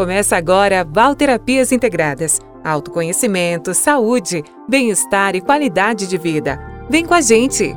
Começa agora Valterapias Integradas. Autoconhecimento, saúde, bem-estar e qualidade de vida. Vem com a gente!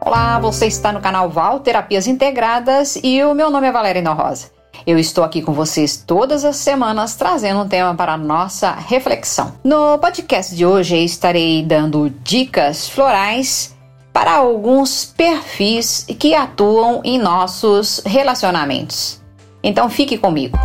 Olá, você está no canal Val Terapias Integradas e o meu nome é Valéria Rosa. Eu estou aqui com vocês todas as semanas trazendo um tema para nossa reflexão. No podcast de hoje estarei dando dicas florais para alguns perfis que atuam em nossos relacionamentos. Então fique comigo.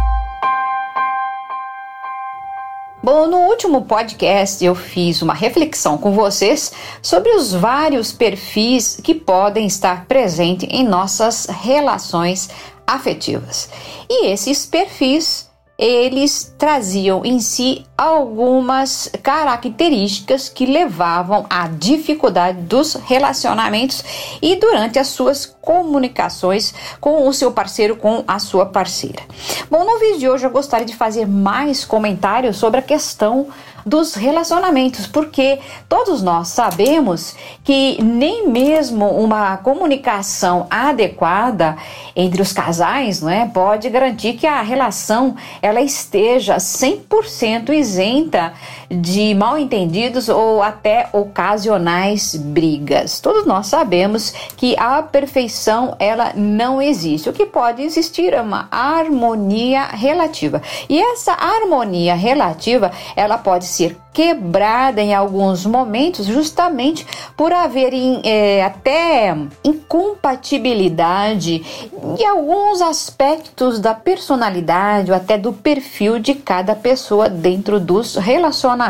Bom, no último podcast eu fiz uma reflexão com vocês sobre os vários perfis que podem estar presentes em nossas relações afetivas. E esses perfis eles traziam em si algumas características que levavam à dificuldade dos relacionamentos e durante as suas comunicações com o seu parceiro, com a sua parceira. Bom, no vídeo de hoje eu gostaria de fazer mais comentários sobre a questão dos relacionamentos, porque todos nós sabemos que nem mesmo uma comunicação adequada entre os casais, não é, pode garantir que a relação ela esteja 100% isenta de mal entendidos ou até ocasionais brigas. Todos nós sabemos que a perfeição ela não existe. O que pode existir é uma harmonia relativa. E essa harmonia relativa, ela pode ser quebrada em alguns momentos, justamente por haverem é, até incompatibilidade em alguns aspectos da personalidade ou até do perfil de cada pessoa dentro dos relacionamentos.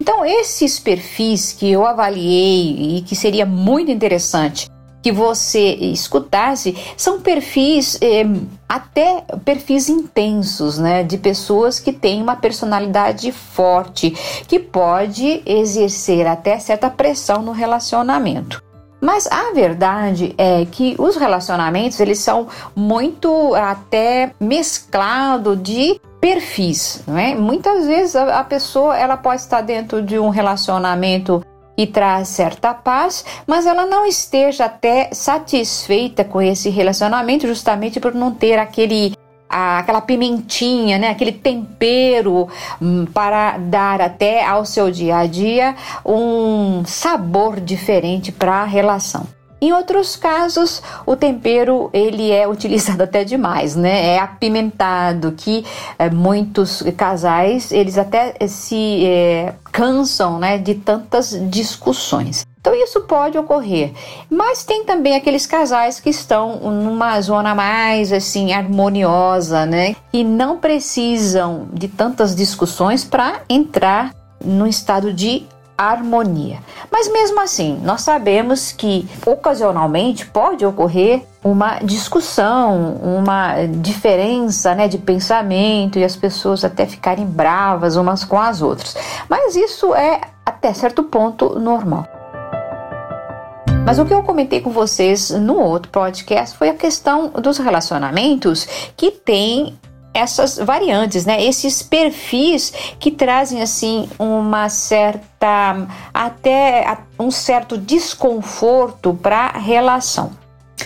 Então, esses perfis que eu avaliei e que seria muito interessante que você escutasse são perfis eh, até perfis intensos, né, de pessoas que têm uma personalidade forte, que pode exercer até certa pressão no relacionamento. Mas a verdade é que os relacionamentos eles são muito até mesclado de perfis, não é? Muitas vezes a, a pessoa ela pode estar dentro de um relacionamento e traz certa paz, mas ela não esteja até satisfeita com esse relacionamento, justamente por não ter aquele aquela pimentinha, né, aquele tempero hum, para dar até ao seu dia a dia um sabor diferente para a relação. Em outros casos, o tempero ele é utilizado até demais, né? É apimentado, que é, muitos casais eles até se é, cansam, né, de tantas discussões. Então isso pode ocorrer. Mas tem também aqueles casais que estão numa zona mais assim harmoniosa, né? E não precisam de tantas discussões para entrar no estado de harmonia. Mas mesmo assim, nós sabemos que ocasionalmente pode ocorrer uma discussão, uma diferença né, de pensamento e as pessoas até ficarem bravas umas com as outras. Mas isso é até certo ponto normal. Mas o que eu comentei com vocês no outro podcast foi a questão dos relacionamentos que tem essas variantes, né? Esses perfis que trazem assim uma certa até um certo desconforto para a relação.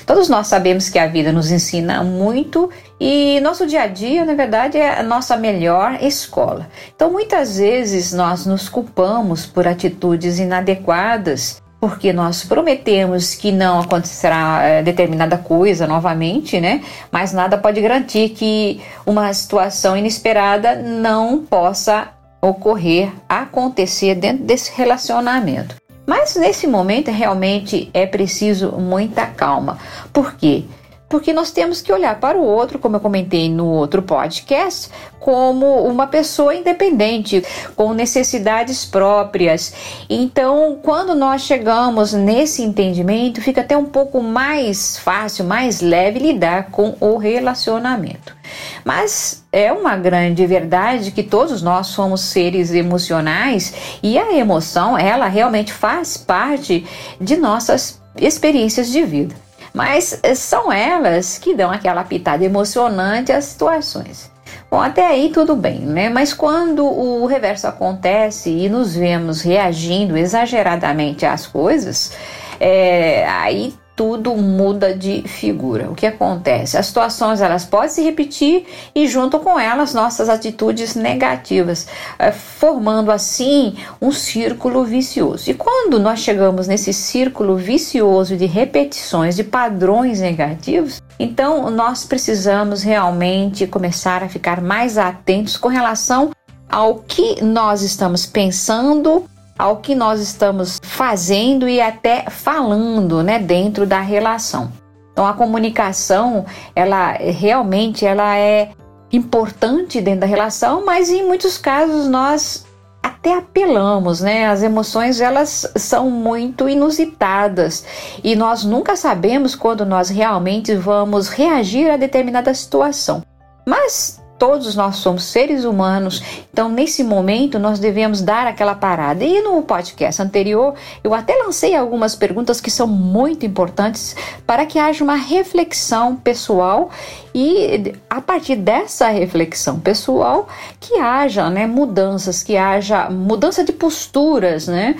Todos nós sabemos que a vida nos ensina muito e nosso dia a dia, na verdade, é a nossa melhor escola. Então, muitas vezes nós nos culpamos por atitudes inadequadas porque nós prometemos que não acontecerá é, determinada coisa novamente, né? Mas nada pode garantir que uma situação inesperada não possa ocorrer, acontecer dentro desse relacionamento. Mas nesse momento realmente é preciso muita calma. Por quê? Porque nós temos que olhar para o outro, como eu comentei no outro podcast, como uma pessoa independente, com necessidades próprias. Então, quando nós chegamos nesse entendimento, fica até um pouco mais fácil, mais leve lidar com o relacionamento. Mas é uma grande verdade que todos nós somos seres emocionais e a emoção, ela realmente faz parte de nossas experiências de vida mas eh, são elas que dão aquela pitada emocionante às situações. Bom, até aí tudo bem, né? Mas quando o reverso acontece e nos vemos reagindo exageradamente às coisas, é, aí tudo muda de figura. O que acontece? As situações elas podem se repetir e junto com elas nossas atitudes negativas, eh, formando assim um círculo vicioso. E quando nós chegamos nesse círculo vicioso de repetições de padrões negativos, então nós precisamos realmente começar a ficar mais atentos com relação ao que nós estamos pensando ao que nós estamos fazendo e até falando, né, dentro da relação. Então a comunicação, ela realmente ela é importante dentro da relação, mas em muitos casos nós até apelamos, né? As emoções elas são muito inusitadas e nós nunca sabemos quando nós realmente vamos reagir a determinada situação. Mas Todos nós somos seres humanos, então nesse momento nós devemos dar aquela parada. E no podcast anterior eu até lancei algumas perguntas que são muito importantes para que haja uma reflexão pessoal e a partir dessa reflexão pessoal que haja né, mudanças, que haja mudança de posturas, né,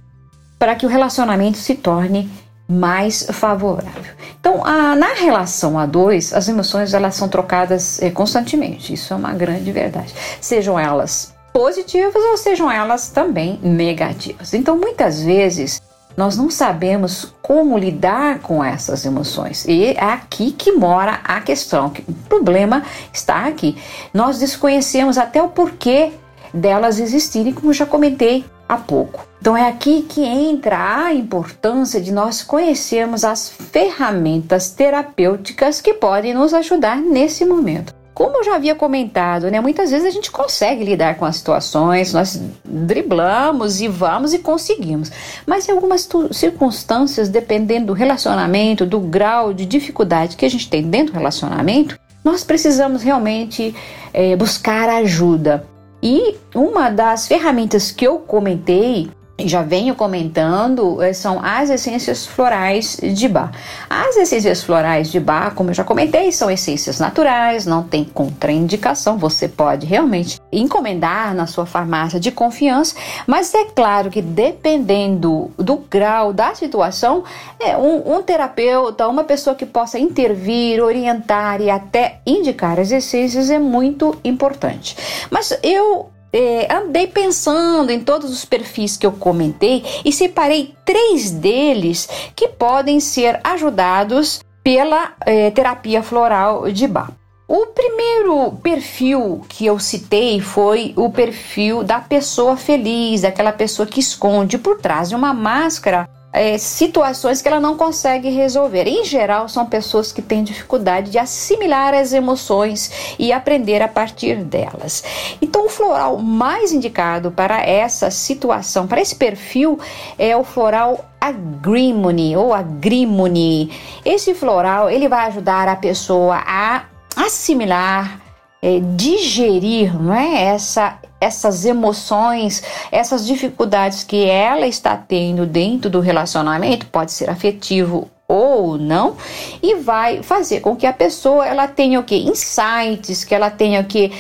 para que o relacionamento se torne mais favorável. Então, a, na relação a dois, as emoções elas são trocadas é, constantemente. Isso é uma grande verdade. Sejam elas positivas ou sejam elas também negativas. Então, muitas vezes nós não sabemos como lidar com essas emoções. E é aqui que mora a questão. O problema está aqui. Nós desconhecemos até o porquê delas existirem, como já comentei há pouco. Então é aqui que entra a importância de nós conhecermos as ferramentas terapêuticas que podem nos ajudar nesse momento. Como eu já havia comentado, né, muitas vezes a gente consegue lidar com as situações, nós driblamos e vamos e conseguimos. Mas em algumas circunstâncias, dependendo do relacionamento, do grau de dificuldade que a gente tem dentro do relacionamento, nós precisamos realmente é, buscar ajuda. E uma das ferramentas que eu comentei já venho comentando eh, são as essências florais de bar. As essências florais de bar, como eu já comentei, são essências naturais, não tem contraindicação, você pode realmente encomendar na sua farmácia de confiança, mas é claro que dependendo do grau da situação, é um, um terapeuta, uma pessoa que possa intervir, orientar e até indicar as essências é muito importante. Mas eu é, andei pensando em todos os perfis que eu comentei e separei três deles que podem ser ajudados pela é, terapia floral de Bach. O primeiro perfil que eu citei foi o perfil da pessoa feliz, daquela pessoa que esconde por trás de uma máscara é, situações que ela não consegue resolver. Em geral, são pessoas que têm dificuldade de assimilar as emoções e aprender a partir delas. Então, o floral mais indicado para essa situação, para esse perfil, é o floral agrimony ou agrimony. Esse floral ele vai ajudar a pessoa a assimilar é, digerir não é? Essa, essas emoções, essas dificuldades que ela está tendo dentro do relacionamento, pode ser afetivo ou não, e vai fazer com que a pessoa ela tenha o que insights, que ela tenha o que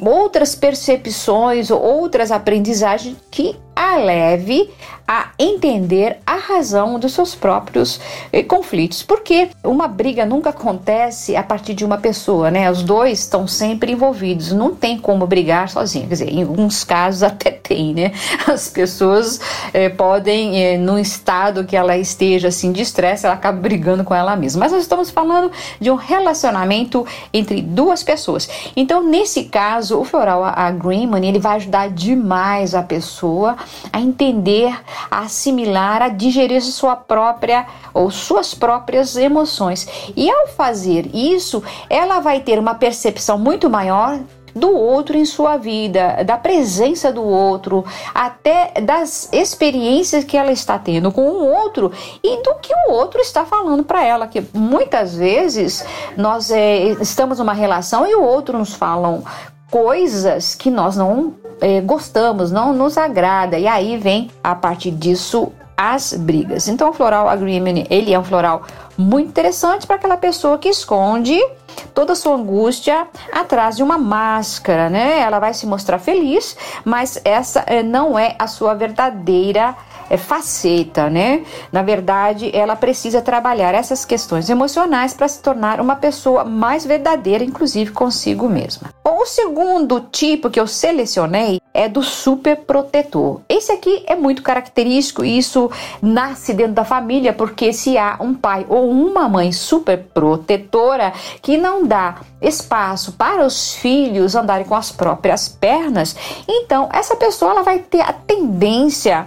outras percepções ou outras aprendizagens que a leve a entender a razão dos seus próprios eh, conflitos. Porque uma briga nunca acontece a partir de uma pessoa, né? Os dois estão sempre envolvidos, não tem como brigar sozinho. Quer dizer, em alguns casos até tem, né? As pessoas eh, podem, eh, num estado que ela esteja assim de estresse, ela acaba brigando com ela mesma. Mas nós estamos falando de um relacionamento entre duas pessoas. Então, nesse caso, o floral agreement ele vai ajudar demais a pessoa a entender, a assimilar, a digerir sua própria ou suas próprias emoções. E ao fazer isso, ela vai ter uma percepção muito maior do outro em sua vida, da presença do outro, até das experiências que ela está tendo com o outro e do que o outro está falando para ela. Que muitas vezes nós é, estamos numa relação e o outro nos falam coisas que nós não é, gostamos, não nos agrada. E aí vem, a partir disso, as brigas. Então, o floral agreement, ele é um floral muito interessante para aquela pessoa que esconde toda a sua angústia atrás de uma máscara, né? Ela vai se mostrar feliz, mas essa eh, não é a sua verdadeira é, faceta, né? Na verdade, ela precisa trabalhar essas questões emocionais para se tornar uma pessoa mais verdadeira, inclusive consigo mesma. Bom, o segundo tipo que eu selecionei é do super protetor. Esse aqui é muito característico e isso nasce dentro da família, porque se há um pai ou uma mãe super protetora que não dá espaço para os filhos andarem com as próprias pernas, então essa pessoa ela vai ter a tendência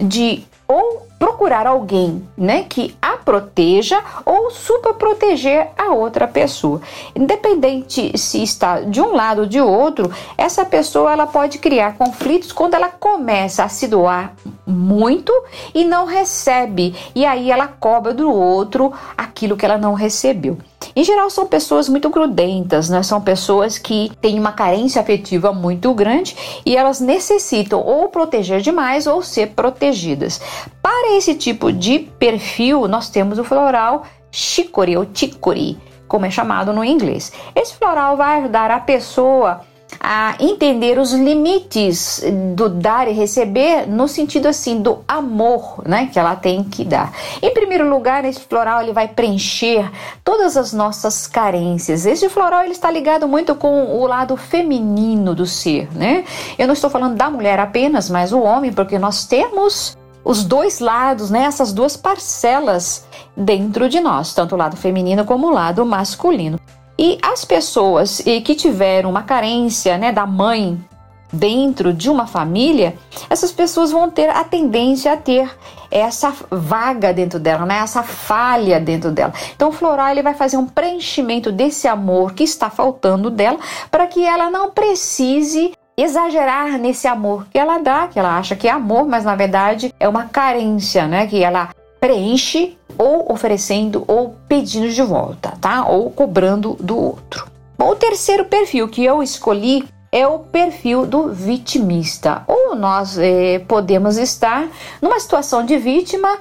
de ou procurar alguém, né, que a proteja ou super proteger a outra pessoa. Independente se está de um lado ou de outro, essa pessoa ela pode criar conflitos quando ela começa a se doar muito e não recebe, e aí ela cobra do outro aquilo que ela não recebeu. Em geral, são pessoas muito grudentas, né? São pessoas que têm uma carência afetiva muito grande e elas necessitam ou proteger demais ou ser protegidas. Para esse tipo de perfil, nós temos o floral chicory ou chicory, como é chamado no inglês. Esse floral vai ajudar a pessoa a entender os limites do dar e receber no sentido assim do amor, né, que ela tem que dar. Em primeiro lugar, esse floral ele vai preencher todas as nossas carências. Esse floral ele está ligado muito com o lado feminino do ser, né? Eu não estou falando da mulher apenas, mas o homem, porque nós temos os dois lados, né, essas duas parcelas dentro de nós, tanto o lado feminino como o lado masculino. E as pessoas que tiveram uma carência né, da mãe dentro de uma família, essas pessoas vão ter a tendência a ter essa vaga dentro dela, né? essa falha dentro dela. Então o floral ele vai fazer um preenchimento desse amor que está faltando dela para que ela não precise exagerar nesse amor que ela dá, que ela acha que é amor, mas na verdade é uma carência, né? Que ela preenche ou oferecendo ou pedindo de volta, tá? Ou cobrando do outro. Bom, o terceiro perfil que eu escolhi é o perfil do vitimista. Ou nós eh, podemos estar numa situação de vítima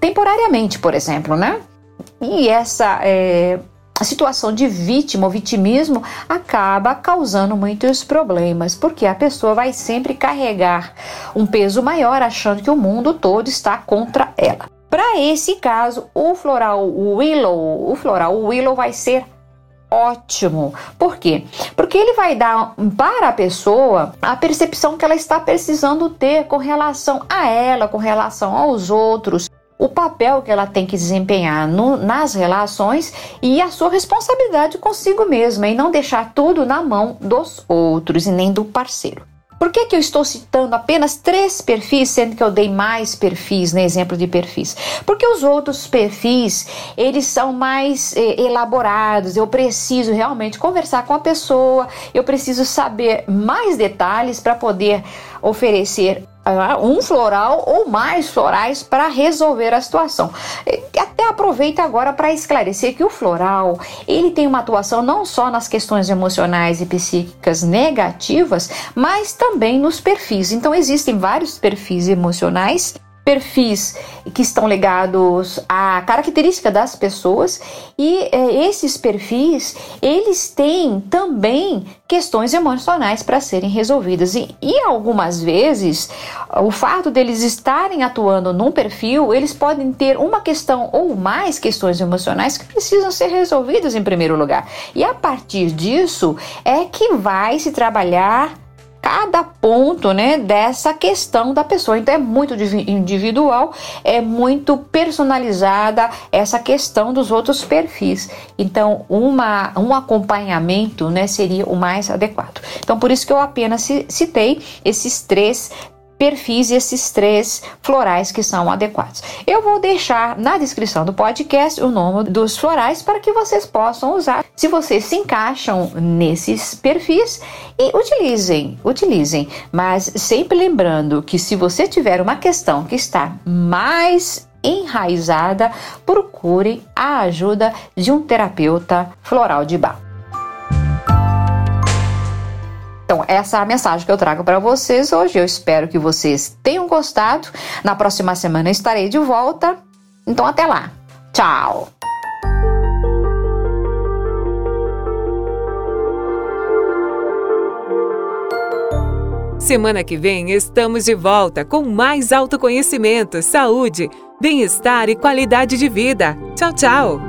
temporariamente, por exemplo, né? E essa eh, a situação de vítima ou vitimismo acaba causando muitos problemas, porque a pessoa vai sempre carregar um peso maior achando que o mundo todo está contra ela. Para esse caso, o floral Willow, o floral Willow vai ser ótimo. Por quê? Porque ele vai dar para a pessoa a percepção que ela está precisando ter com relação a ela, com relação aos outros, o papel que ela tem que desempenhar no, nas relações e a sua responsabilidade consigo mesma e não deixar tudo na mão dos outros e nem do parceiro. Por que, que eu estou citando apenas três perfis, sendo que eu dei mais perfis, né, exemplo de perfis? Porque os outros perfis, eles são mais eh, elaborados, eu preciso realmente conversar com a pessoa, eu preciso saber mais detalhes para poder oferecer um floral ou mais florais para resolver a situação. Até aproveita agora para esclarecer que o floral ele tem uma atuação não só nas questões emocionais e psíquicas negativas, mas também nos perfis. Então existem vários perfis emocionais perfis que estão ligados à característica das pessoas e é, esses perfis eles têm também questões emocionais para serem resolvidas. E, e algumas vezes o fato deles estarem atuando num perfil eles podem ter uma questão ou mais questões emocionais que precisam ser resolvidas em primeiro lugar. E a partir disso é que vai se trabalhar cada ponto, né, dessa questão da pessoa. Então é muito individual, é muito personalizada essa questão dos outros perfis. Então uma, um acompanhamento, né, seria o mais adequado. Então por isso que eu apenas citei esses três perfis esses três florais que são adequados. Eu vou deixar na descrição do podcast o nome dos florais para que vocês possam usar se vocês se encaixam nesses perfis e utilizem, utilizem, mas sempre lembrando que se você tiver uma questão que está mais enraizada, procure a ajuda de um terapeuta floral de bar. Então, essa é a mensagem que eu trago para vocês hoje. Eu espero que vocês tenham gostado. Na próxima semana estarei de volta. Então, até lá. Tchau! Semana que vem estamos de volta com mais autoconhecimento, saúde, bem-estar e qualidade de vida. Tchau, tchau!